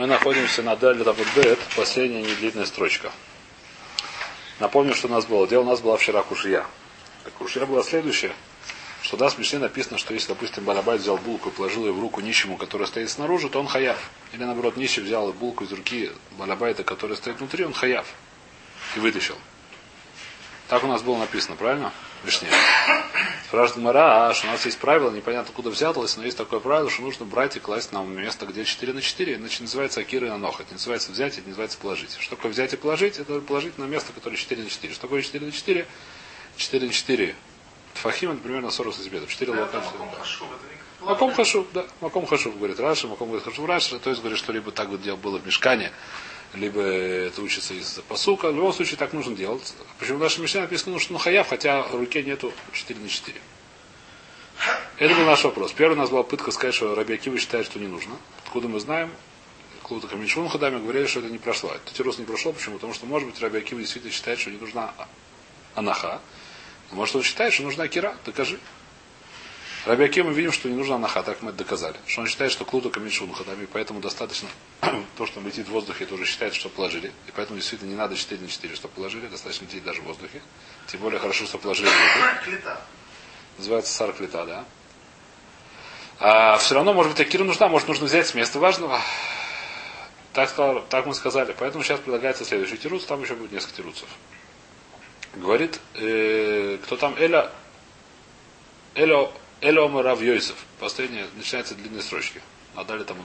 Мы находимся на Даль Бет, последняя недлинная строчка. Напомню, что у нас было. Дело у нас была вчера кушья. Так кушья была следующая, что у нас в Мишне написано, что если, допустим, Балабайт взял булку и положил ее в руку нищему, который стоит снаружи, то он хаяв. Или наоборот, нищий взял булку из руки Балабайта, который стоит внутри, он хаяв. И вытащил. Так у нас было написано, правильно? Вишне. Спрашивает Мара, а что у нас есть правило, непонятно откуда взялось, но есть такое правило, что нужно брать и класть на место, где 4 на 4, значит называется Акира и Анох. Это называется взять, это называется положить. Что такое взять и положить? Это положить на место, которое 4 на 4. Что такое 4 на 4? 4 на 4. Тфахим это примерно 40 сантиметров. 4 лока. Маком хашу, да. Маком хашу, говорит Раша, Маком говорит хашу Раша. То есть говорит, что либо так вот дело было в мешкане, либо это учится из посука. В любом случае так нужно делать. Почему в нашем Мишне написано, что ну хаяв, хотя руке нету 4 на 4. Это был наш вопрос. Первый у нас была пытка сказать, что Раби Акива считает, что не нужно. Откуда мы знаем? Клута Камишун Хадами говорили, что это не прошло. Этот тирус не прошел. Почему? Потому что, может быть, Раби Акива действительно считает, что не нужна анаха. Может, он считает, что нужна кира. Докажи. Раби Аким мы видим, что не нужна анаха, так мы это доказали. Что он считает, что клута камишун хадами, поэтому достаточно то, что он летит в воздухе, это уже считает, что положили. И поэтому действительно не надо 4 на 4, что положили, достаточно лететь даже в воздухе. Тем более хорошо, что положили в. Называется сар клета, да. А все равно, может быть, акира нужна, может, нужно взять с места важного. Так, сказал, так мы сказали. Поэтому сейчас предлагается следующий тируц, там еще будет несколько тируцев. Говорит, э, кто там, Эля, Эля Омар Рав Йосиф. Последняя, начинается длинные строчки. А далее там.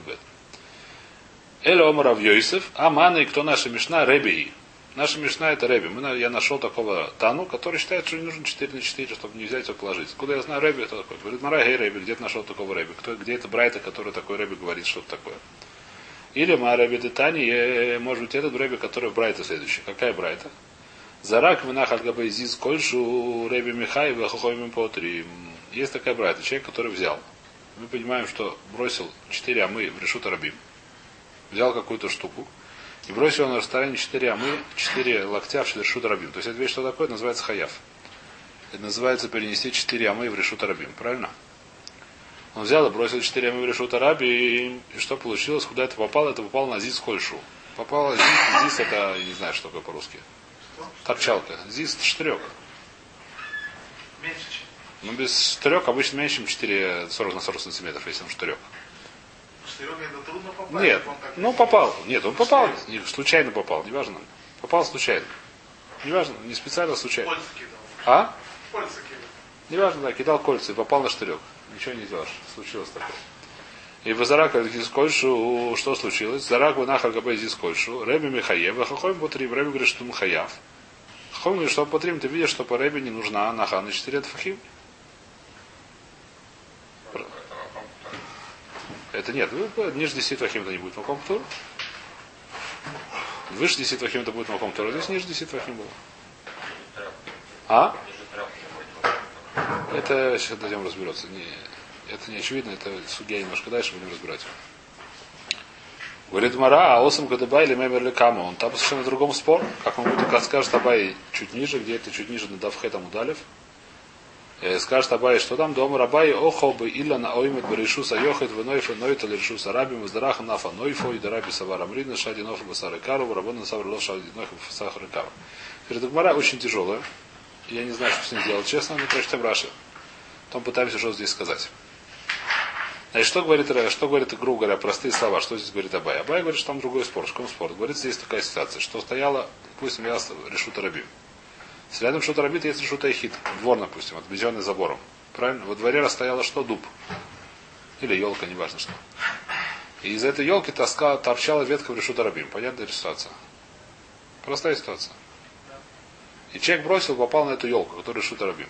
Эля Омар Рав Йосиф. Аманы, кто наша Мишна, Ребии. Наша Мишна это Реби. Мы, я нашел такого Тану, который считает, что не нужно 4 на 4, чтобы не взять и положить. Куда я знаю Реби, это такой. Говорит, Мара, гей Реби, где ты нашел такого Реби? Кто, где это Брайта, который такой Реби говорит что-то такое? Или Мара Реби Детани, может быть, этот Реби, который Брайта следующий. Какая Брайта? Зарак винах альгабай зиз кольшу Реби Михай вахохоймим потрим. Есть такая брайта, человек, который взял. Мы понимаем, что бросил 4 амы в решут рабим. Взял какую-то штуку и бросил на расстоянии 4 амы, 4 локтя в решут рабим. То есть это вещь, что такое, называется хаяв. Это называется перенести 4 амы в решут рабим. Правильно? Он взял и бросил 4 амы в решут рабим. И что получилось? Куда это попало? Это попало на зис кольшу. Попало зис, зис это, я не знаю, что такое по-русски. Торчалка. Зис штырек. Меньше, ну, без штырек обычно меньше, чем 4, 40 на 40 сантиметров, если он штырек. Штырек это трудно попасть. Нет, ну попал. Нет, он попал. Не, случайно попал, неважно. Попал случайно. Неважно, не специально, а случайно. Кольца кидал. А? Кольца кидал. Неважно, да, кидал кольца и попал на штырек. Ничего не делаешь. Случилось такое. И в Зарак здесь кольшу, что случилось? Зарак нахар габе здесь кольшу. Рэби Михаев, Хахойм Патрим, Рэби говорит, что Михаяв. Хахойм говорит, что Патрим, ты видишь, что по Рэби не нужна наха на 4 фахим. Это нет, ниже 10 вахим это не будет маком тур. Выше 10 вахим это будет маком тур. Здесь ниже 10 вахим было. А? Это сейчас дадим разбираться. Не, это не очевидно, это судья немножко дальше будем разбирать. Говорит Мара, а осам кадабай или мемер ли кама. Он там совершенно другом спор. Как он будет скажет Абай чуть ниже, где это чуть ниже на Давхетам удалев. Э, скажет Абай, что там дома Рабай охобы илла на оймет берешуса йохет венойфа нойта лешуса рабим издараха нафа нойфо и дараби савар амрина шади нофа басары кару рабона савар ло шади нофа сахар кару. Перед Гмара очень тяжелая. Я не знаю, что с ним делать, честно, но прочтем Раши. Потом пытаемся что здесь сказать. Значит, что говорит, что говорит, грубо говоря, простые слова, что здесь говорит Абай? Абай говорит, что там другой спор, что спор. Говорит, здесь такая ситуация, что стояла, пусть я решу Тарабим. С рядом что-то рабит, есть решута хит. Двор, допустим, отведенный забором. Правильно? Во дворе расстояло что? Дуб. Или елка, неважно что. И из этой елки тоска, торчала ветка в решута рабим. Понятная ситуация? Простая ситуация. И человек бросил, попал на эту елку, которая решута рабим.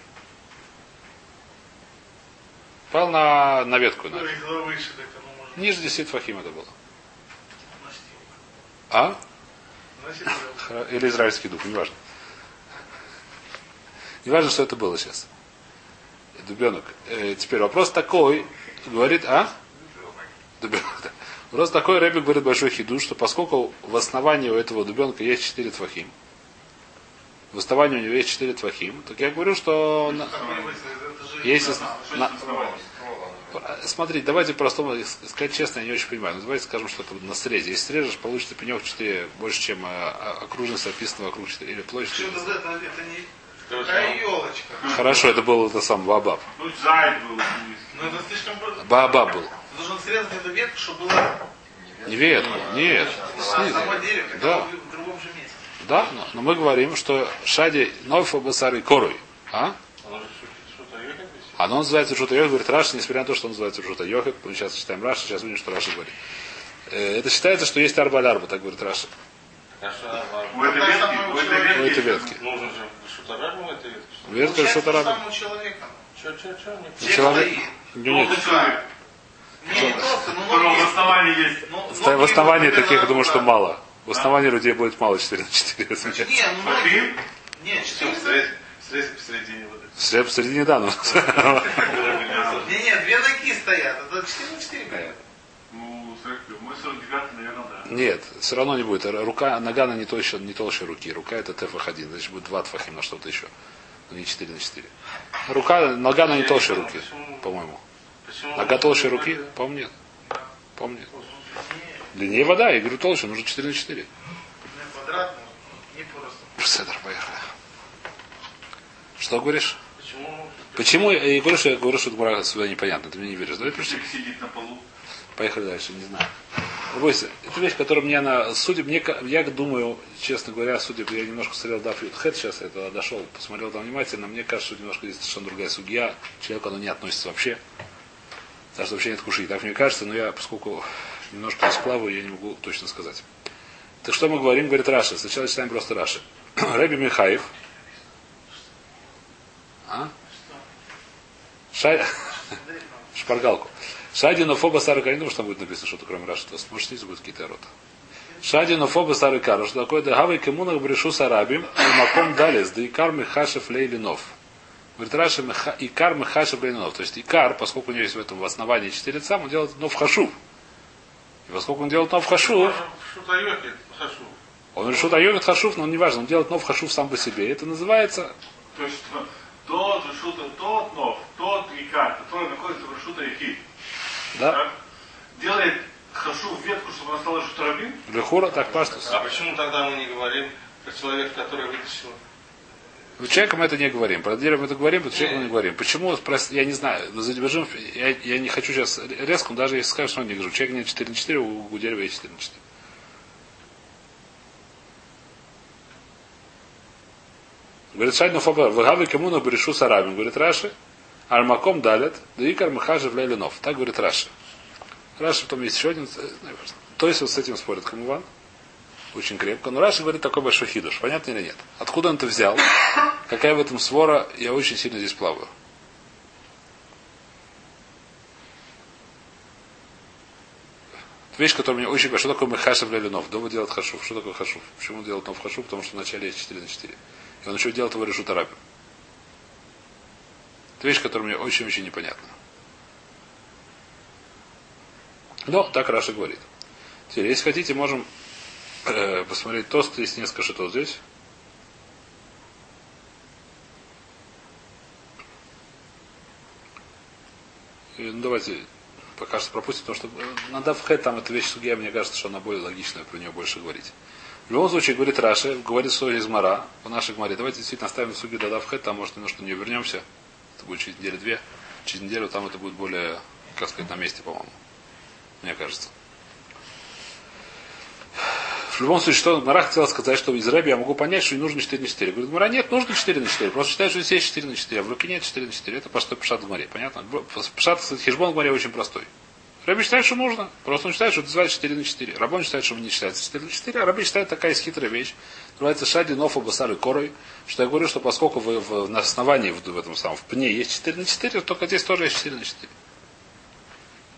Попал на, на ветку. На. Ниже 10 фахим это было. А? Или израильский дуб, неважно. Не важно, что это было сейчас. Дубенок. Э, теперь вопрос такой, говорит, а? Дубенок, да. Вопрос такой, Рэбби говорит большой хиду, что поскольку в основании у этого дубенка есть четыре твахим, в основании у него есть четыре твахим, так я говорю, что на... если на... смотри, давайте простому сказать честно, я не очень понимаю. Но давайте скажем, что это на срезе. Если срежешь, получится пенек 4 больше, чем а, окружность описана вокруг 4 или площадь. Что 4. это, это, это не такая елочка. Хорошо, это был это сам Баобаб. Ну, заяц был. Но это слишком. Баобаб был. Ты должен срезать эту ветку, чтобы было Не ветку, нет, снизу. само дерево, как Да. в другом же месте. Да, но, но мы говорим, что шади нойфа басары корой. А? Оно. Оно называется Рушута Йохет, говорит Раши, несмотря на то, что он называется Рушута Йохет, мы сейчас читаем Раши, сейчас увидим, что Раши говорит. Э, Это считается, что есть арба арба, так говорит. А Ну, в этой так ветке, самое в у этой человека. Что ли? Ветка Получается, Рушута то же Раба. самое у человека. Чё, чё, чё? Не Человек. Ну, нет. Человек, Не, просто, ну, у которого ноги- в основании есть. ну, В основании таких, я думаю, что мало. В основании людей будет мало 4 на 4. Не, ну ноги. Один? Не, Все, четыре. срез- срез посередине вот это. В середине да, но... Не, не, две ноги стоят. Это 4 на 4. понятно. Срез- мой 49 наверное, да. Нет, все равно не будет. Рука, нога она не толще, не толще руки. Рука это тфах 1, значит будет 2 тфахим на что-то еще. Но не 4 на 4. Рука, нога она не толще руки, по-моему. Нога толще руки? По-моему, нет. По-моему, нет. Длиннее вода, я говорю толще, нужно 4 на 4. Не квадрат, не просто. Седр, поехали. Что говоришь? Почему? Я я говорю, что я говорю, что Гмара сюда непонятно, ты мне не веришь. Давай пришли. Сидит на полу. Поехали дальше, не знаю. Бойся, это вещь, которая мне она, судя, мне, я думаю, честно говоря, судя, я немножко смотрел Даф Хэт, сейчас я туда дошел, посмотрел там внимательно, мне кажется, что немножко здесь совершенно другая судья, человеку оно не относится вообще. Так что вообще нет куши. Так мне кажется, но я, поскольку немножко расплаваю, я не могу точно сказать. Так что мы говорим, говорит Раши. Сначала читаем просто Раши. Рэби Михаев. А? Шай... Шпаргалку. Шадину фоба старый карин, думаю, что там будет написано что-то, кроме Раши. Может, снизу будет какие-то рота. Шадину фоба старый кару. Что такое? Да гавай кемунах брешу сарабим. И маком далес. Да икар михашев лейлинов. Говорит Раши, «Меха- икар мехашев лейлинов. То есть икар, поскольку у него есть в этом в основании четыре лица, он делает нов хашув. И поскольку он делает нов хашув, Что-то ехает, хашу. он решит айовит хашув, но он не важно, он делает нов хашув сам по себе. Это называется То есть что тот решута, тот нов, тот икар, который находится в решута ихи, да, так, делает хашу в ветку, чтобы она стала шутарабин. лехура, так паштус. А почему тогда мы не говорим про человека, который вытащил? Ну, Человеком это не говорим. Про деревом это говорим, про человеком не говорим. Почему? Я не знаю. Задержим, я, я не хочу сейчас резко, но даже если скажешь, что он не говорю. Человек нет 4 на 4, у, у дерева есть 4 на 4. Говорит, Шайдну Фаба, Вагавы Камуна Берешу Сарабин, говорит Раши, Армаком далят, да Икар Махажев Лейлинов. Так говорит Раши. Раши потом есть еще один, э, то есть вот с этим спорит Камуван. Очень крепко. Но Раши говорит такой большой хидуш. Понятно или нет? Откуда он это взял? Какая в этом свора? Я очень сильно здесь плаваю. Вещь, которая мне очень... Что такое Мехашев Лелинов? Дома делает хашув. Что такое хашув? Почему он делает нов хашув? Потому что вначале есть 4 на 4. Он еще делает его решу тарапи. Это вещь, которая мне очень-очень непонятна. Но так Раша говорит. Теперь, если хотите, можем э, посмотреть тост. Есть несколько шитов здесь. Ну, давайте пока что пропустим, потому что э, на Давхэ там эта вещь сугия, мне кажется, что она более логичная, про нее больше говорить. В любом случае, говорит Раши, говорит Соли из Мара, по нашей Гмаре. Давайте действительно оставим суги до Давхэ, там, может, немножко нее вернемся. Это будет через неделю-две. Через неделю там это будет более, как сказать, на месте, по-моему. Мне кажется. В любом случае, что Мара хотела сказать, что из Рэби я могу понять, что не нужно 4 на 4. Говорит, Мара, нет, нужно 4 на 4. Просто считаю, что здесь есть 4 на 4, а в руке нет 4 на 4. Это простой пшат в Маре. Понятно? Пшат, хижбон в Маре очень простой. Рэби считает, что нужно. Просто он считает, что это называется 4 на 4. Рабон считает, что не считается 4 на 4, а Раби считает такая есть хитрая вещь. Называется шади нофа басары корой. Что я говорю, что поскольку в, в- на основании в, в этом самом в пне есть 4 на 4, то только здесь тоже есть 4 на 4.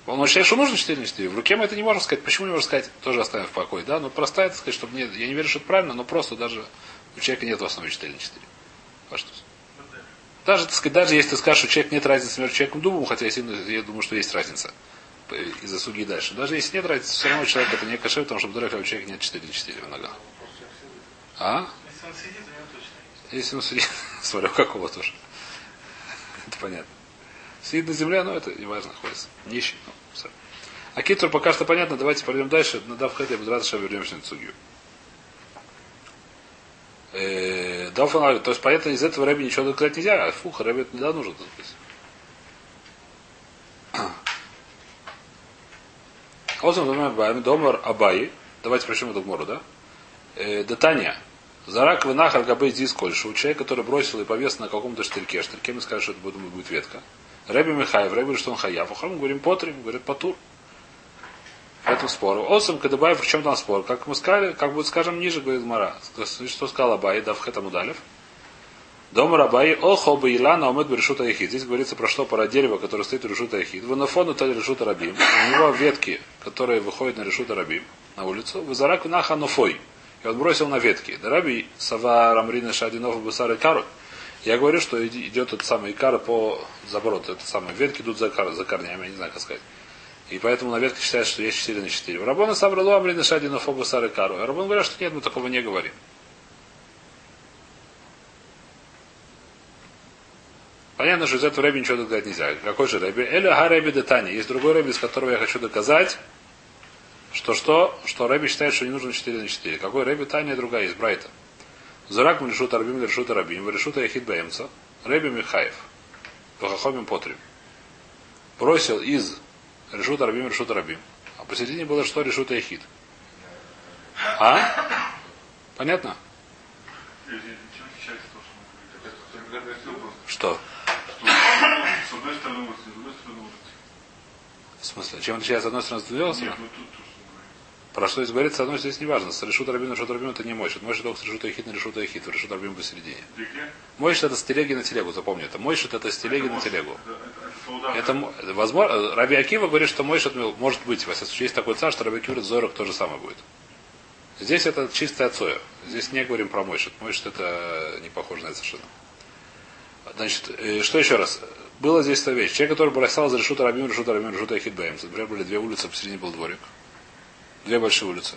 Он считает, что нужно 4 на 4. В руке мы это не можем сказать. Почему не можем сказать, тоже оставим в покое. Да? Но простая, так сказать, чтобы нет. Я не верю, что это правильно, но просто даже у человека нет в основе 4 на 4. А что? Даже, так сказать, даже если ты скажешь, что у человека нет разницы между человеком и дубом, хотя я, думаю, что есть разница из-за суги дальше. Даже если нет разницы, все равно у человека это не кошер, потому что в у человека нет 4 на 4 в ногах. А? Если он сидит, него точно. Если он сидит, смотрю, какого тоже. Это понятно. Сидит на земле, но это не важно, находится. Нищий. Ну, всё. а Китр пока что понятно, давайте пойдем дальше. Надав Хэт, я буду рад, что вернемся на Цугию. Э, Дафан, то есть понятно, из этого Рэби ничего доказать нельзя, а фух, Рэби это не нужно думаем Домар Абай. Давайте прочтем эту гмору, да? Э, Датания. Зарак вынахар габей здесь кольшу. Человек, который бросил и повес на каком-то штырьке. Штырьке мы скажем, что это будет, будет ветка. Рэби Михаев, Рэби что он хаяв. Мы говорим потрим, говорит патур. Поэтому спор. Осом Кадабаев, в чем там спор? Как мы сказали, как будет скажем ниже, говорит Мара. Что сказал Абай, дав хетам удалев. Дом Рабай, о хоба Илана, омет решута яхид. Здесь говорится про что? Про дерево, которое стоит у решута яхид. Ванафону таль решута рабим. У него ветки, которые выходят на решута рабим, на улицу. Вазарак наха нофой. И он бросил на ветки. Дараби сава рамрина шадинов бусары кару. Я говорю, что идет этот самый икар по забороту. Это самое. Ветки идут за, за корнями, я не знаю, как сказать. И поэтому на ветке считают, что есть 4 на 4. Рабона сабралу амрина шадинов бусары кару. Рабон говорят, что нет, мы такого не говорим. Понятно, что из этого рэби ничего доказать нельзя. Какой же рэби? Эля ха рэби детани. Есть другой рэби, из которого я хочу доказать, что что? Что рэби считает, что не нужно 4 на 4. Какой рэби? Таня другая из Брайта. Зурак мы решут арбим, решут арабим, решут яхид баемца. Рэби Михаев. Вахахомим потрим. Бросил из решут арбим, решут арабим. А посередине было что решут яхид. А? Понятно? Что? С одной стороны улицы, с другой стороны улицы. В смысле? Чем отличается с одной стороны, с другой стороны? Про что здесь говорится, с одной здесь не важно. С решут рабим, решут рабим это не мойшит. Мойшит только с решут яхид на решут яхид. Решут рабим посередине. Мойшит это с телеги на телегу, запомни это. Мойшит это с телеги на телегу. Это, это. Это, это возможно. Раби Акива говорит, что Мойшит может быть. Во всяком случае, есть такой царь, что Раби Акива Зорок то же самое будет. Здесь это чистая цоя. Здесь не говорим про Мойшит. Мойшит это не похоже на это совершенно. Значит, э, что еще раз? Было здесь эта вещь. Человек, который бросал за решута Рабим, решута Рабим, решута Ахид Баем. Например, были две улицы, посередине был дворик. Две большие улицы.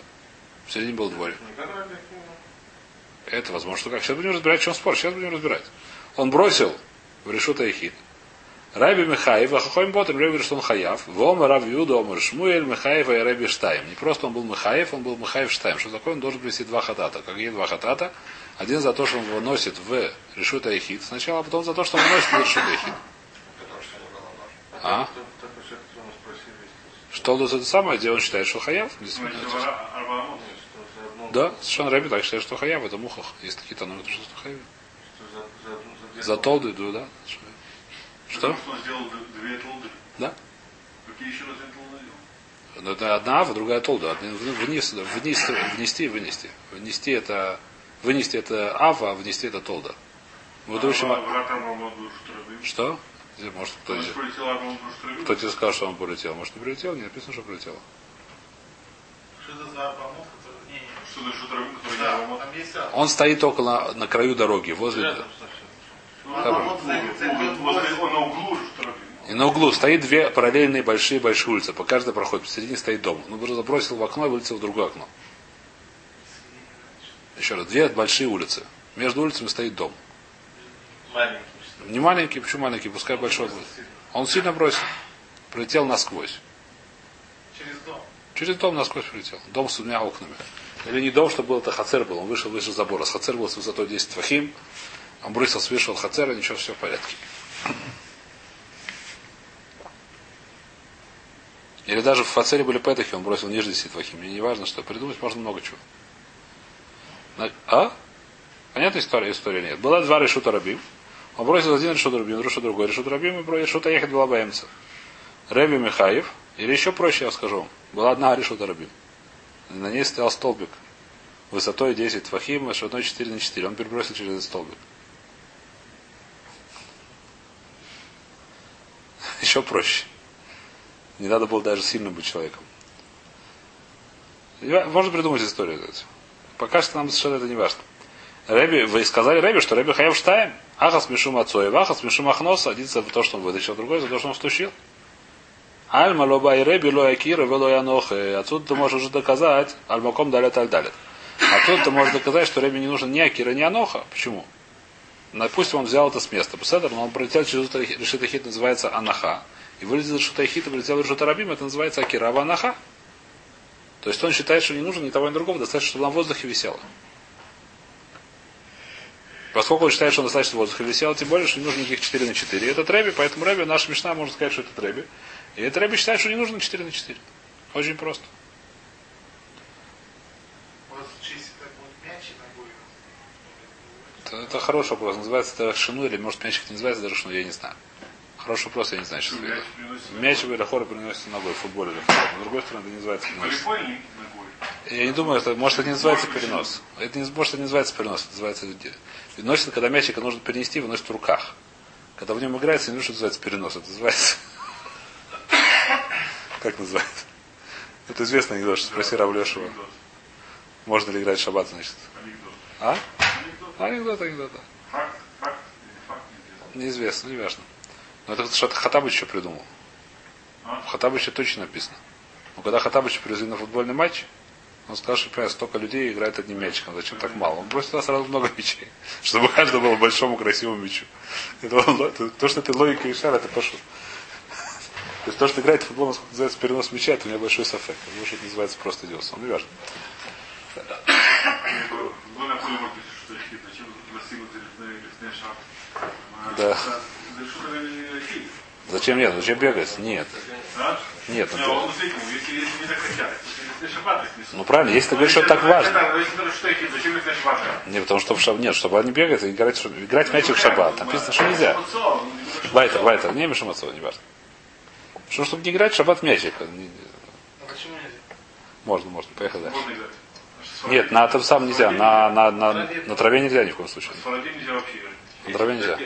Посередине был дворик. Это возможно, что как. Сейчас будем разбирать, в чем спор. Сейчас будем разбирать. Он бросил в решута Эхид. Раби Михаев, а Хахоим Ботем, Раби говорит, что он Хаяв. Вома Рав Юда, Омар Шмуэль, Михаев и Раби Штайм. Не просто он был Михаев, он был Михаев Штайм. Что такое? Он должен привести два хатата. Как есть два хатата. Один за то, что он его носит в решута Эхид сначала, а потом за то, что он носит в решута Эхид. А? Что он это самое, где он считает, что Хаяв? За одну, Да, совершенно Раби так считает, что Хаяв, это мухах. Есть такие тонны, что Хаяв. что за, толды, да. Что? Да. Какие еще раз? Но это одна ава, другая толда. Вниз, вниз, внести и вынести. Внести это вынести это ава, а внести это толда. Вот Врат Арбаамот был Штурабим. Что? Может, кто, Он полетел Штурабим. кто тебе сказал, что он полетел? Может, не прилетел? Не написано, что прилетело. Что это за. Не, не. Что который не Да, там есть а. Он стоит около на краю дороги, возле. рядом совсем. Ну, возле- Он на углу. И на углу стоит две параллельные большие большие улицы. По каждой проходит. Посередине стоит дом. Он просто забросил в окно и вылетел в другое окно. Еще раз. Две большие улицы. Между улицами стоит дом. Маленький. Не маленький, почему маленький? Пускай большой будет. Он сильно бросил. Прилетел насквозь. Через дом. Через дом насквозь прилетел. Дом с двумя окнами. Или не дом, чтобы был, это хацер был. Он вышел выше забора. С хацер был с высотой 10 фахим. Он бросил, вышел хацера, ничего, все в порядке. Или даже в хацере были петахи, он бросил ниже 10 фахим. Мне не важно, что. Придумать можно много чего. А? Понятная история? История нет. Была два решута рабим. Он бросил один решут рабим, решут другой решут рабим, и решута ехать была баемца. Реби Михаев, или еще проще я скажу была одна решута рабим. На ней стоял столбик высотой 10 фахим, шириной 4 на 4. Он перебросил через этот столбик. Еще проще. Не надо было даже сильно быть человеком. Можно придумать историю. Пока что нам совершенно это не важно. Рэби, вы сказали Рэби, что Рэби Хаев Штайм, Ахас Мишум Ацоев, Ахас Мишум Ахнос, один за то, что он вытащил, другой за то, что он встучил. Альма лоба и Рэби ло Акира вело Янох. И Отсюда ты можешь уже доказать, Альмаком далят аль далят. Отсюда ты можешь доказать, что Рэби не нужен ни Акира, ни Аноха. Почему? Допустим, он взял это с места. Пуседер, но он пролетел через решит хит, называется анаха. И вылетел решит хит и прилетел решит рабим, это называется акирава анаха. То есть он считает, что не нужно ни того, ни другого, достаточно, чтобы на воздухе висело. Поскольку он считает, что он достаточно в воздухе висел, тем более, что не нужно никаких 4 на 4. Это Рэби, поэтому Рэби, наша мечта можно сказать, что это Рэби. И это Рэби считает, что не нужно 4 на 4. Очень просто. Это, это хороший вопрос. Называется это шину или может мячик не называется даже шину, я не знаю. Хороший вопрос, я не знаю, сейчас Мяч видно. приносит Мяч или хора приносится ногой в футболе или. С другой стороны, это не называется перенос. Волейбол или ногой? Я не думаю, это, может, это не называется перенос. Это не, может, это не называется перенос, это называется... Переносится, когда мячика нужно перенести, выносит в руках. Когда в нем играется, не нужно, что называется перенос. Это называется... Как называется? Это известный анекдот, что спроси Равлешева. Можно ли играть в шаббат, значит. А? Анекдот. Анекдот, неизвестно. Не важно. Но это что-то Хатабыч еще придумал. В Хатабыче точно написано. Но когда Хатабыча привезли на футбольный матч, он сказал, что понимаете, столько людей играет одним мячиком. Зачем так мало? Он бросил туда сразу много мячей. Чтобы каждый был большому красивому мячу. Это то, что ты логика и шар, это пошел. То есть то, что играет в футбол, насколько называется перенос мяча, это у меня большой софек. Потому что это называется просто дело. Он не важно. Да. Зачем нет? Зачем бегать? Нет. Нет, он Ну правильно, если ты говоришь, что это так важно. Не, потому что в шаб... нет, чтобы они бегают и играть, шаб- играть в мячик в шаббат. Написано, что нельзя. Вайтер, Вайтер, не Мишамацова, не важно. Что, чтобы не играть в шаббат в мячик. А почему нельзя? Можно, можно, поехали дальше. Можно играть. Нет, на этом самом нельзя. На, на, на, на траве нельзя ни в коем случае. На траве нельзя.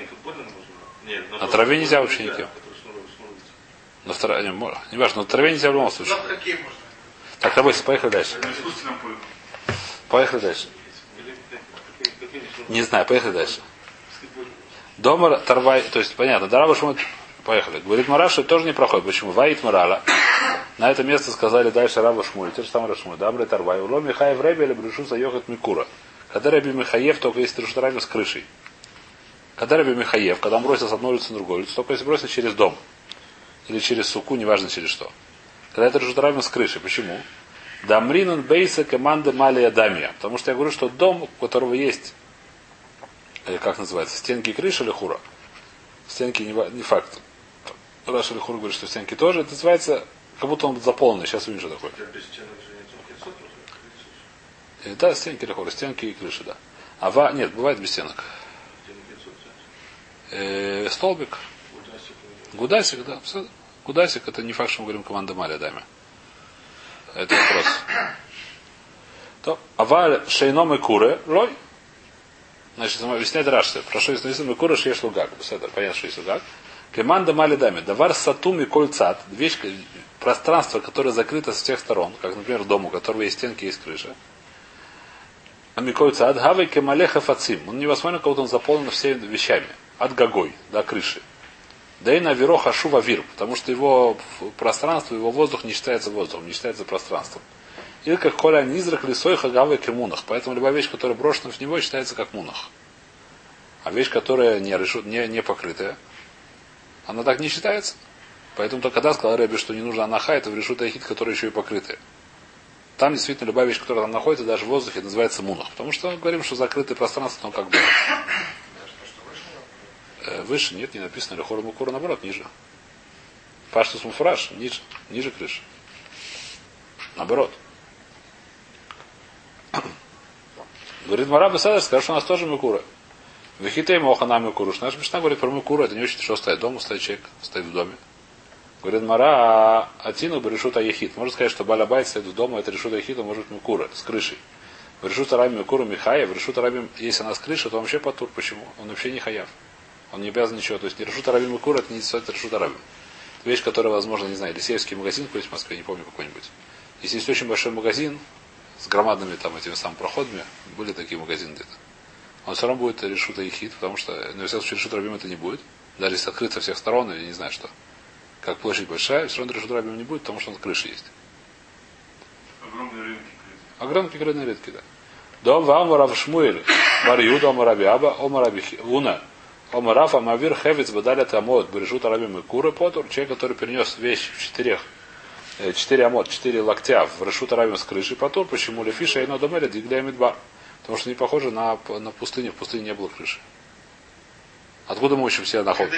На траве нельзя вообще никем. шнурует. На второй, не, не важно, на траве нельзя в любом случае. Так, давай, поехали дальше. Поехали дальше. Не знаю, поехали дальше. Дома Тарвай, то есть понятно, Дараба Шмут, поехали. Говорит это тоже не проходит. Почему? Ваит Марала. На это место сказали дальше Раба Шмуль, те же самые Рашмуль. Дамры Тарвай. Уло Михаев Рэби или Брешу Заехат Микура. Когда Раби Михаев, только если Решут Раби с крышей. Когда Раби Михаев, когда он бросил с одной улицы на другую улицу, только если бросил через дом. Или через суку, неважно через что. Когда это Решут Раби с крышей. Почему? Дамринан Бейса команда Малия Дамия. Потому что я говорю, что дом, у которого есть или как называется, стенки и крыша или хура. Стенки не, не факт. Раша или хура говорит, что стенки тоже. Это называется, как будто он заполненный. Сейчас увижу, что такое. Я без стенок же нет, он 500 нужно. Э, Да, стенки или хура, стенки и крыши, да. А ва, нет, бывает без стенок. Стенок 500 взять. Э, столбик, Удасик, гудасик, да. всё. Гудасик это не факт, что мы говорим команда Малия даме. Это вопрос. То, аваль шейном и куры, лой. Значит, объясняет Раши. Прошу, если написано куры шеш лугак. Понятно, что есть лугак. Команда мали дами. Давар сатуми кольцат. Вещь, пространство, которое закрыто с всех сторон, как, например, дом, у которого есть стенки, есть крыша. Амикой цад, хавай кемалеха фацим. Он невозможно, как будто он заполнен всеми вещами. От гагой до крыши. Да и на вероха шува вир, потому что его пространство, его воздух не считается воздухом, не считается пространством. Или как коля низрак лисой хагавы кемунах. Поэтому любая вещь, которая брошена в него, считается как мунах. А вещь, которая не, решу- не, не покрытая, она так не считается. Поэтому только когда сказал Рэби, что не нужно анаха, это в решут ахит, который еще и покрытая. Там действительно любая вещь, которая там находится, даже в воздухе, называется мунах. Потому что говорим, что закрытое пространство, но как бы выше нет, не написано Лехора Мукура, наоборот, ниже. Паштус Муфраш, ниже, ниже крыши. Наоборот. Говорит Мараба Садр, скажет, что у нас тоже Мукура. Вихитей Мохана Мукуру. Наш Мишна говорит про Мукуру, это не очень что стоит дома, стоит человек, стоит в доме. Говорит Мара, Атину Берешута Ехит. Можно сказать, что Балабайт стоит в доме, это Решута Ехит, он может Мукура, с крышей. В Решута Раби Мукура Михая, в Решута Раби, если она с крыши, то вообще потур. Почему? Он вообще не хаяв. Он не обязан ничего. То есть не Решута Раби Мукура, это не стоит Решута Раби. Вещь, которая, возможно, не знаю, или сельский магазин какой-нибудь в Москве, не помню какой-нибудь. Если есть очень большой магазин с громадными там этими самыми проходами, были такие магазины где-то. Он все равно будет решута и хит, потому что, на всяком случае, решут рабим это не будет. Даже если открыт со всех сторон, или не знаю что. Как площадь большая, все равно решут рабим не будет, потому что он крыша есть. Огромные рынки. Огромные крыльные редки, да. Дом вам Рав Шмуэль. Бар Юда, Омар Раби Аба, Омар Раби Хи- Уна, Омар Рафа, Мавир Хевиц, Бадаля Тамот, Бережут Арабим и Кура Потур, человек, который перенес вещь в четырех э, четыре амот, четыре локтя в Решут Арабим с крыши Потур, почему Лефиша и Нодомеля Дигля Мидбар? Потому что не похоже на, на пустыню, в пустыне не было крыши. Откуда мы учим все находки?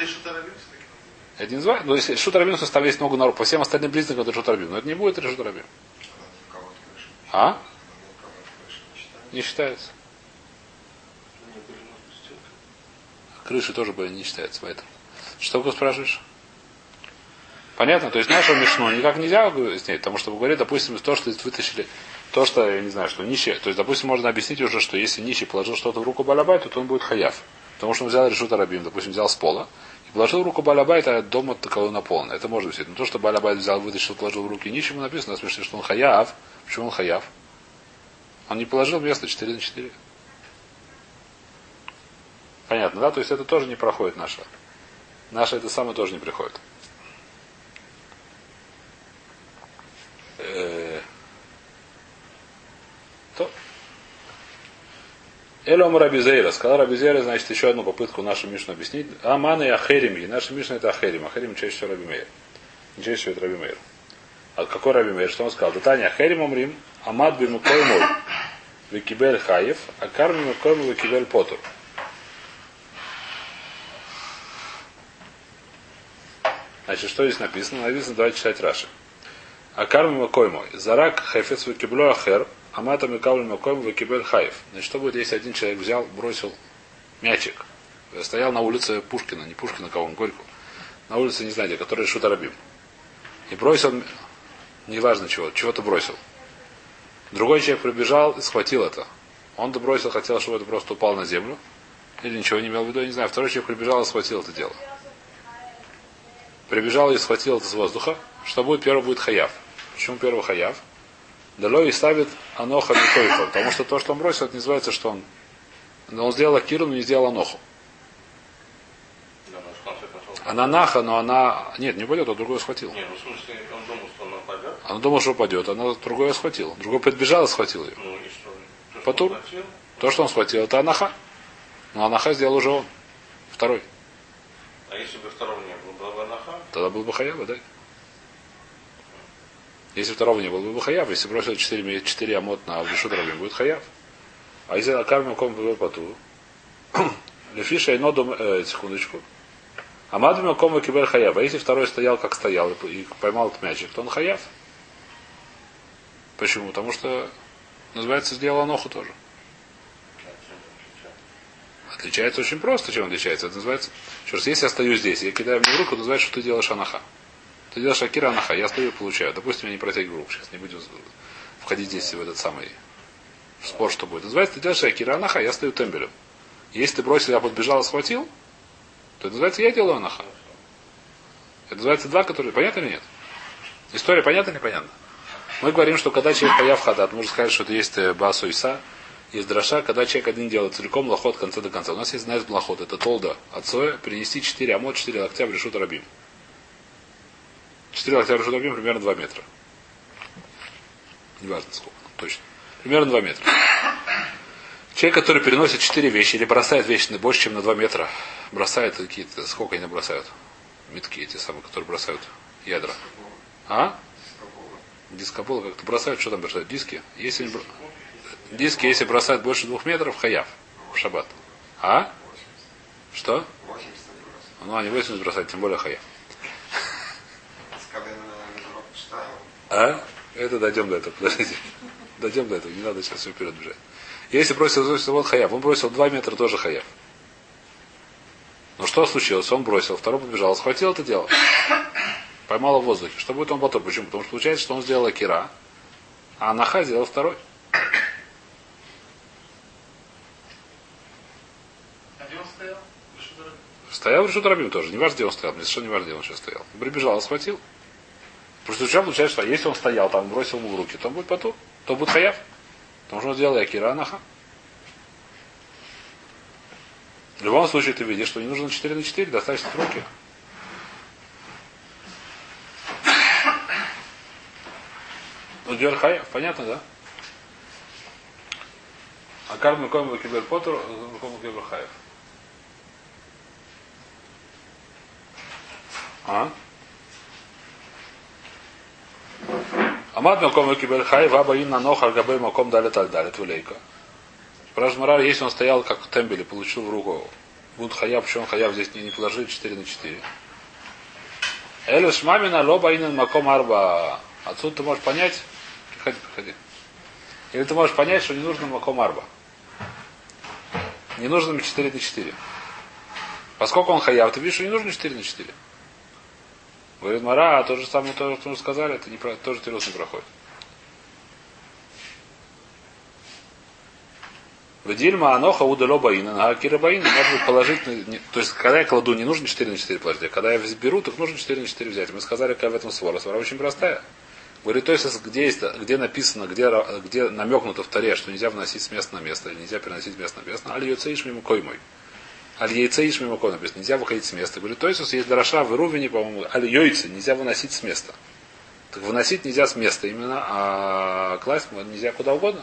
Это не называется. Но если Решут Арабим, то там есть много народу. По всем остальным признакам это Решут Арабим. Но это не будет Решут Арабим. А? Не считается. Крыши тоже бы не считается поэтому. Что вы спрашиваешь? Понятно? То есть нашу мешну никак нельзя снять, потому что говорит, допустим, то, что вытащили, то, что, я не знаю, что нищий, то есть, допустим, можно объяснить уже, что если нищий положил что-то в руку Балабайту, то он будет хаяв. Потому что он взял решут арабим, допустим, взял с пола, и положил в руку Балабайта, а дома таковой наполнен. Это можно взять. Но то, что Балабайт взял, вытащил, положил в руки нищему, написано, смешно, что он хаяв. Почему он хаяв? Он не положил место 4 на 4. Понятно, да? То есть это тоже не проходит наше. Наше это самое тоже не приходит. Э, То. Элом Рабизейра. Сказал Рабизейра, значит, еще одну попытку нашу Мишну объяснить. Амана и Ахерим. Наша Мишна это Ахерим. Ахерим чаще всего Рабимейр. Не чаще всего это Рабимейр. А какой Рабимейр? Что он сказал? Датания Ахерим Амрим. Амад бимукой мой. Викибель Хаев. А карми мукой мой Викибель Потур. Значит, что здесь написано? Написано, давайте читать Раши. А карми макой мой. Зарак хефец векиблю ахер, а мата микавлю макой векибель хаев. Значит, что будет, если один человек взял, бросил мячик. Стоял на улице Пушкина, не Пушкина, кого он, Горько. На улице, не знаю где, который Шутарабим. И бросил, неважно чего, чего-то бросил. Другой человек прибежал и схватил это. Он бросил, хотел, чтобы это просто упал на землю. Или ничего не имел в виду, я не знаю. Второй человек прибежал и схватил это дело. Прибежал и схватил это с воздуха. Что будет? Первый будет хаяв. Почему первый хаяв? Дало и ставит аноха микойфа. Потому что то, что он бросил, это не называется, что он... Но он сделал акиру, но не сделал аноху. Она наха, но она... Нет, не упадет, а другой схватил. Не, ну в смысле, он думал, что она пойдет. Она думала, что упадет, она другое схватила. Другой подбежал и схватил ее. Ну и что? То, что Потур. То, что он схватил, это анаха. Но анаха сделал уже он. Второй. А если бы второго не было, была бы анаха? Тогда был бы хаява, да? Если второго не было, был бы хаяв. Если бросил 4, 4 амот на Абдушу дорогим, будет хаяв. А если на карме ком поту, Лефиша и ноду, э, секундочку. А мадми ком кибер хаяв. А если второй стоял, как стоял, и поймал этот мячик, то он хаяв. Почему? Потому что называется сделал аноху тоже. Отличается очень просто, чем отличается. Это называется, еще раз, если я стою здесь, я кидаю мне в руку, называется, что ты делаешь анаха. Ты делаешь акира анаха, я стою и получаю. Допустим, я не протягиваю руку, сейчас не будем входить здесь в этот самый спор, что будет. Называется, ты делаешь акира анаха, я стою тембелем. Если ты бросил, я подбежал и схватил, то это называется, я делаю анаха. Это называется два, которые... Понятно или нет? История понятна или непонятна? Мы говорим, что когда человек появ хадат, можно сказать, что это есть э, басу иса, есть дроша, когда человек один делает целиком лохот от конца до конца. У нас есть знает лохот, это толда от соя, принести 4 амот, 4 локтя в решут рабим. 4 локтя в решут рабим примерно 2 метра. Неважно сколько, точно. Примерно 2 метра. Человек, который переносит 4 вещи или бросает вещи на больше, чем на 2 метра, бросает какие-то, сколько они бросают? Метки эти самые, которые бросают ядра. А? Дискобол как-то бросают, что там бросают? Диски? Если они бро- Диски, если бросают больше двух метров, хаяв. В шаббат. А? Что? Ну, они 80 бросают, тем более хаяв. А? Это дойдем до этого, подождите. Дойдем до этого, не надо сейчас все вперед бежать. Если бросил вот хаяв, он бросил 2 метра, тоже хаяв. Ну что случилось? Он бросил, второй побежал, схватил это дело. Поймал в воздухе. Что будет он потом? Почему? Потому что получается, что он сделал акира, а Анаха сделал второй. А где он стоял? Решут арабим. Стоял решут рабим тоже. Не важно, где он стоял. Мне совершенно не важно, где он сейчас стоял. Прибежал, схватил. Просто сейчас получается, что если он стоял там, бросил ему в руки, то он будет потом. То будет хаяв. Потому что он сделал акира Анаха. В любом случае ты видишь, что не нужно 4 на 4, достаточно руки. Ну, Дюаль Хаяв, понятно, да? Акар Миком Кибер Потер, Миком Кибер А? Амад Миком Кибер Хаев, Аба Инна Нохар Габей Маком Далит Аль Далит Вулейка. Спрашивает если он стоял как в тембеле, получил в руку Буд Хаяб, почему он Хаяб здесь не, не положили 4 на 4. Элю Шмамина Лоба Инан Маком Арба. Отсюда ты можешь понять, приходи, приходи. Или ты можешь понять, что не нужно Маком Арба. Не нужно 4 на 4. Поскольку он хаяв, ты видишь, что не нужно 4 на 4. Говорит Мара, а то же самое, то, что мы сказали, это не, тоже тирус не проходит. Вдильма аноха удало баина, а кира баина может быть положительный. не- То есть, когда я кладу, не нужно 4 на 4 положить, а когда я беру, так нужно 4 на 4 взять. Мы сказали, какая в этом свора. Свора очень простая. Говорит, то есть, где, есть, где написано, где, где намекнуто в таре, что нельзя вносить с места на место, или нельзя переносить с места на место, аль йоцеиш мимо кой мой. Аль яйцеиш мимо кой написано, нельзя выходить с места. Говорит, то есть, есть дороша в Ирувине, по-моему, аль йойцы, нельзя выносить с места. Так выносить нельзя с места именно, а класть нельзя куда угодно.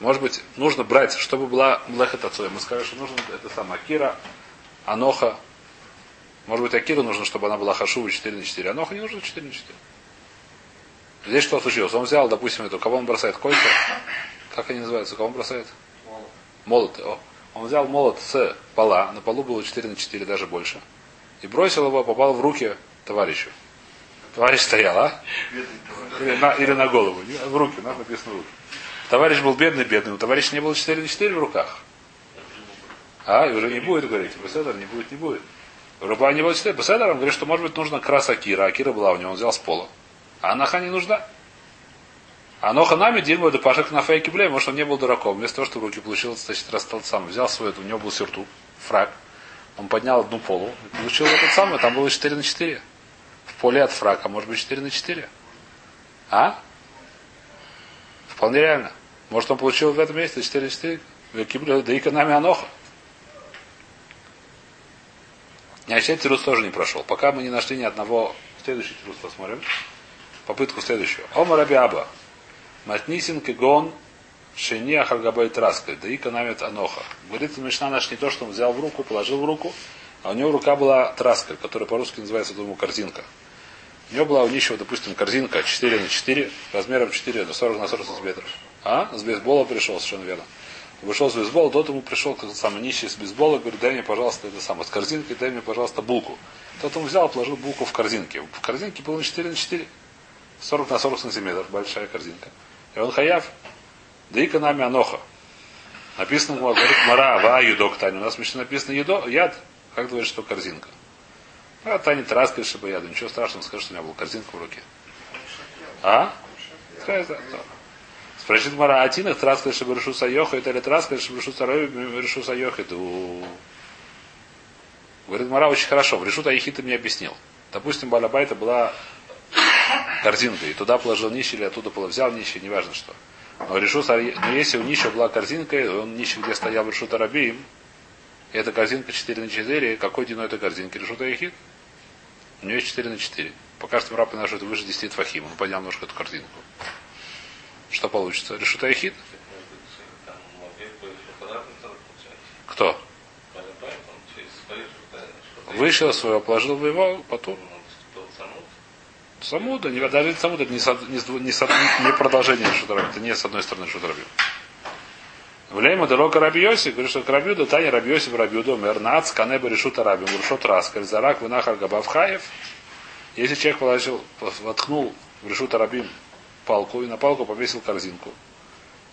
Может быть, нужно брать, чтобы была млехет отцой. Мы сказали, что нужно это самое Акира, Аноха. Может быть, Акира нужно, чтобы она была Хашува 4 на 4. Аноха не нужно 4 на 4. Здесь что случилось? Он взял, допустим, эту, кого он бросает? Кольца? Как они называются? Кого он бросает? Молот. О. Он взял молот с пола, на полу было 4 на 4, даже больше. И бросил его, попал в руки товарищу. Товарищ стоял, а? Или на, или на голову. В руки, у нас написано руки. Товарищ был бедный, бедный. У товарища не было 4 на 4 в руках. А, и уже не будет, говорите. Беседер не будет, не будет. Руба не 4. Беседер, он говорит, что может быть нужно раз Акира. Акира была у него, он взял с пола. А Анаха не нужна. А Ноха нами Дильма Пашек на фейке блей, может он не был дураком. Вместо того, что в руки получил, значит, расстал сам. Взял свой, у него был сюртук, фраг. Он поднял одну полу и получил этот самый, там было 4 на 4. В поле от фрака, может быть 4 на 4. А? Вполне реально. Может он получил в этом месте 4 на 4. Кибля, да и нами Аноха. Значит, тирус тоже не прошел. Пока мы не нашли ни одного. Следующий тирус посмотрим. Попытку следующую. Ома Раби. Матнисин кегон шени ахаргабай траской. Да и канамит аноха. Говорит Мишна наш не то, что он взял в руку, положил в руку, а у него рука была траска, которая по-русски называется, думаю, корзинка. У него была у нищего, допустим, корзинка 4 на 4, размером 4 на 40 на 40 сантиметров. А? С бейсбола пришел, совершенно верно. Вышел с бейсбола, тот ему пришел, как самый нищий с бейсбола, говорит, дай мне, пожалуйста, это самое, с корзинкой, дай мне, пожалуйста, булку. Тот ему взял, положил булку в корзинке. В корзинке было 4 на 4. 40 на 40 сантиметров, большая корзинка. И он хаяв. Да и канами аноха. Написано, говорит, мара, ва, юдок, Таня. У нас в написано едо, яд. Как говорит, что корзинка? А Таня траскает, чтобы яду. Ничего страшного, скажи, что у меня была корзинка в руке. А? Спросит Мара, а тинах траскает, чтобы решу сайоха, это ли траскает, чтобы решу решу сайоха, Говорит, Мара очень хорошо. Решу Таихи ты мне объяснил. Допустим, Балабайта была корзинка, и туда положил нищий, или оттуда взял нищий, неважно что. Но, решу, но если у нищего была корзинка, и он нищий, где стоял решу Тарабим, и эта корзинка 4 на 4, какой длиной этой корзинки? Решу Таихид? У нее есть 4 на 4. Пока что Раб наш это выше 10 фахим. Он поднял немножко эту корзинку. Что получится? Решу Таихид? Кто? Вышел своего, положил в его, потом. Не, даже Самуда это не, со- не, не, не продолжение Шутарабим, это не с одной стороны Шутарабим. Влейма Делока Рабиоси, говорит, что Рабиуда, Таня Рабиоси, Рабиуда, Мернац, Канеба Решута Рабим, Решот Раскаль, Зарак, Винахар Габавхаев. Если человек положил, воткнул в Решута Рабим палку и на палку повесил корзинку,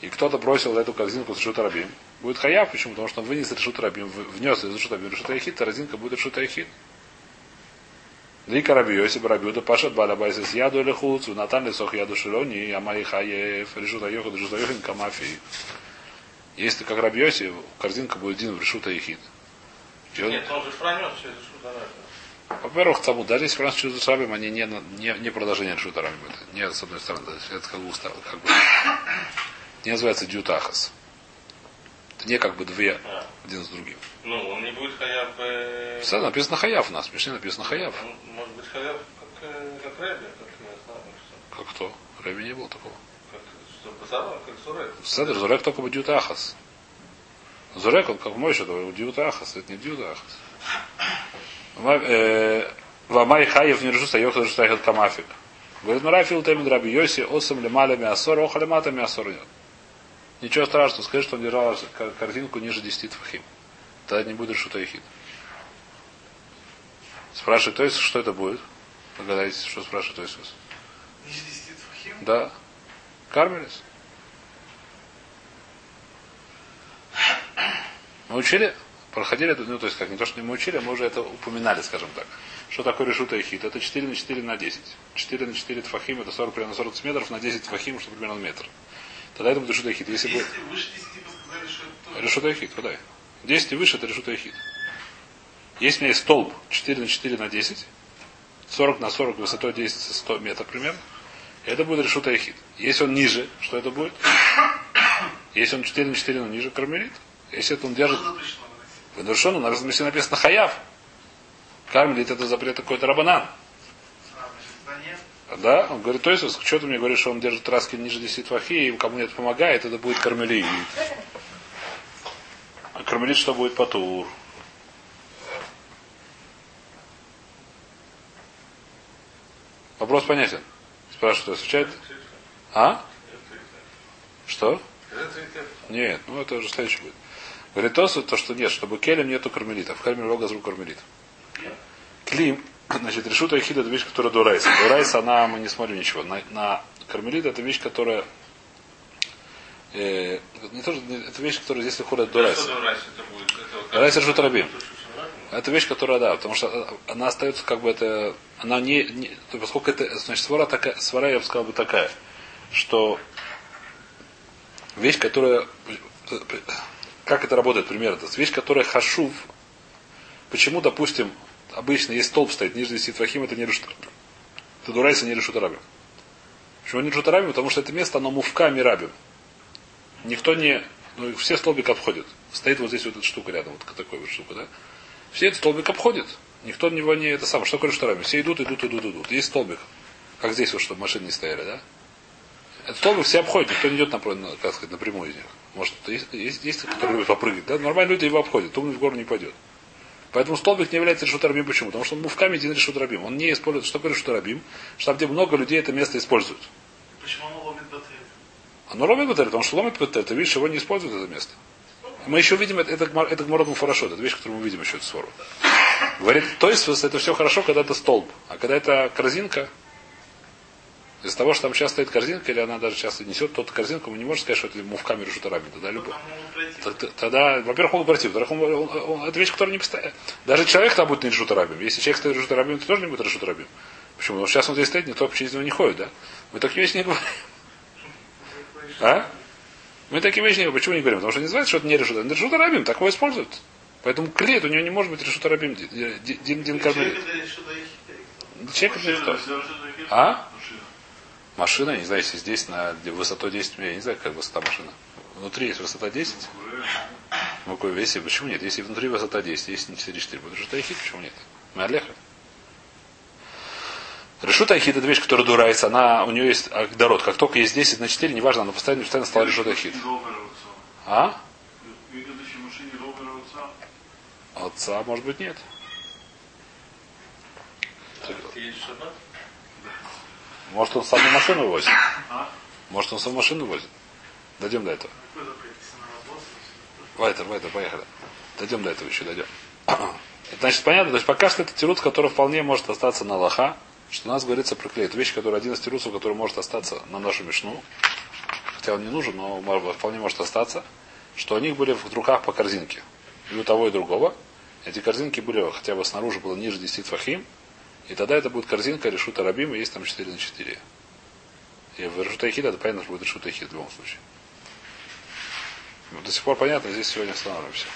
и кто-то бросил эту корзинку с Решута Рабим, будет хаяв, почему? Потому что он вынес Решута Рабим, в- внес из Решута Рабим Решута Яхид, корзинка будет Решута Яхид. Лика Рабиоси, Рабиуда, Пашат Балабайса с яду или хуцу, Натан Лисох яду Шилони, Амай Хаев, Решута Йоху, Решута Йохин, Камафи. Если как Рабиоси, корзинка будет один в Решута он- Нет, он же пронес через что Во-первых, тому, даже если франц чудо шабим, они не, не, не продолжение решута рабим. Это не с одной стороны, это, как бы как бы. Не называется дютахас. Это не как бы две один с другим. Ну, он не будет хаяв бы... Все написано хаяв у нас, Мишне написано хаяв. Он может быть хаяв как, э, как Рэбби, как я знаю, что, Как кто? Рэби не было такого. как, самое, как Сурек. Седр, Зурек только бы Дьют Ахас. Зурек, он как мой это Дьют Ахас, это не Дьют Ахас. Ва- э, Вамай Хаев не решуся, Йохал решуся Эхет Камафик. Говорит, Марафил Темин Раби Йоси, Осам Лемаля Миасор, Оха Лемата Миасор нет. Ничего страшного, скажи, что он держал кор- корзинку ниже 10 твахим. Тогда не будет решута Ехид. Спрашивает, то есть, что это будет? Догадайтесь, что спрашивает Тойсус. Ниже 10 фахим. Да. Кармелис. Мы учили, проходили, это, ну, то есть, как не то, что не мы учили, мы уже это упоминали, скажем так. Что такое решута и хит? Это 4 на 4 на 10. 4 на 4 тфахим, это 40 примерно 40 метров, на 10 тфахим, что примерно метр. Тогда это будет решута и хит. Если будет выше 10 вы сказали, что это тоже. решута и хит, подай. 10 и выше, это решута и хит. Если у меня есть столб 4 на 4 на 10, 40 на 40 высотой 10 100 метров примерно, это будет решута и хит. Если он ниже, что это будет? Если он 4 на 4 на ниже, кармелит. Если это он держит? Венершону, на написано хаяв. Кармелит это запрет какой-то рабанан. Да нет. Он говорит, то есть, что ты мне говоришь, что он держит траски ниже 10 вахи, и кому это помогает, это будет кармелит. А кармелит что будет патур? Вопрос понятен. Спрашивает, отвечает. А? Что? Нет, ну это уже следующий будет. Говорит то, что нет, чтобы келем нету кармелита. В кельме рога кармелит. Клим, значит, решута ахида это вещь, которая дурайса. Дурайса, она, мы не смотрим ничего. На, на кармелит это вещь, которая э, не то, это вещь, которая здесь выходит. Что Дурайс это будет? Это рабим. вещь, которая, да, потому что она остается как бы это, она не, не поскольку это, значит, свара такая, свара, я бы сказал бы такая, что вещь, которая, как это работает примерно, это вещь, которая хашув, почему, допустим, обычно есть столб стоит, ниже 10 твахим, это не решут, это дурайся не решут рабим. Почему не решут рабим? Потому что это место, оно мувка мирабим. Никто не, ну, все столбик обходят. Стоит вот здесь вот эта штука рядом, вот такой вот штука, да? Все этот столбик обходит. Никто него не это самое. Что такое штурами? Все идут, идут, идут, идут. Есть столбик. Как здесь вот, чтобы машины не стояли, да? Этот столбик все обходят, никто не идет на, как сказать, напрямую из них. Может, есть, есть, есть которые любят попрыгать, да? Нормально люди его обходят, умный в гору не пойдет. Поэтому столбик не является решутарабим. Почему? Потому что он мувками один решутарабим. Он не использует, что такое решутарабим? Что там, где много людей это место используют. Почему он ломит батель? Оно ломит бетель, потому что ломит бетель, ты видишь, его не используют это место. Мы еще видим, это, это, это гмородом хорошо, это вещь, которую мы видим еще эту ссору. Говорит, то есть это все хорошо, когда это столб. А когда это корзинка, из-за того, что там часто стоит корзинка, или она даже часто несет тот корзинку, мы не можем сказать, что это мувками решутарами. Тогда любой. Тогда, во-первых, могут пройти, во-вторых, он- он- он- это вещь, которая не постоянно. Даже человек там будет не решутарабим. Если человек стоит решутарабим, то тоже не будет решутарабим. Почему? Потому что сейчас он здесь стоит, никто через него не ходит, да? Мы такие вещи не говорим. А? Мы такие вещи не говорим. Почему не говорим? Потому что не называется, что это не решут. Решут арабим, так его используют. Поэтому клеит у него не может быть решут арабим дин, дин, кармелит. Человек это что? А? Машина, я не знаю, если здесь на где высотой 10, я не знаю, как высота машины. Внутри есть высота 10. Ну, какой весе? Почему нет? Если внутри высота 10, если не 4-4, будет решута ахид, почему нет? Мы Олеха. Решута ахид это вещь, которая дурается, она, у нее есть дород. Как только есть 10 на 4, неважно, она постоянно, постоянно стала решута ахид. А? Отца. Отца, может быть, нет. Ты едешь в шаббат? Может, он саму машину возит. А? Может, он саму машину возит. Дойдем до этого. Вайтер, Вайтер, поехали. Дойдем до этого еще, дойдем. Это значит понятно, то есть пока что это тирут, который вполне может остаться на лоха, что у нас говорится про клей. Это вещь, которая один из тирусов, который может остаться на нашу мешну, хотя он не нужен, но вполне может остаться, что у них были в руках по корзинке. И у того, и другого. Эти корзинки были, хотя бы снаружи было ниже 10 фахим, и тогда это будет корзинка решута рабима, есть там 4 на 4. И в решута это понятно, что будет решута Эхид в любом случае. До сих пор понятно, здесь сегодня останавливаемся.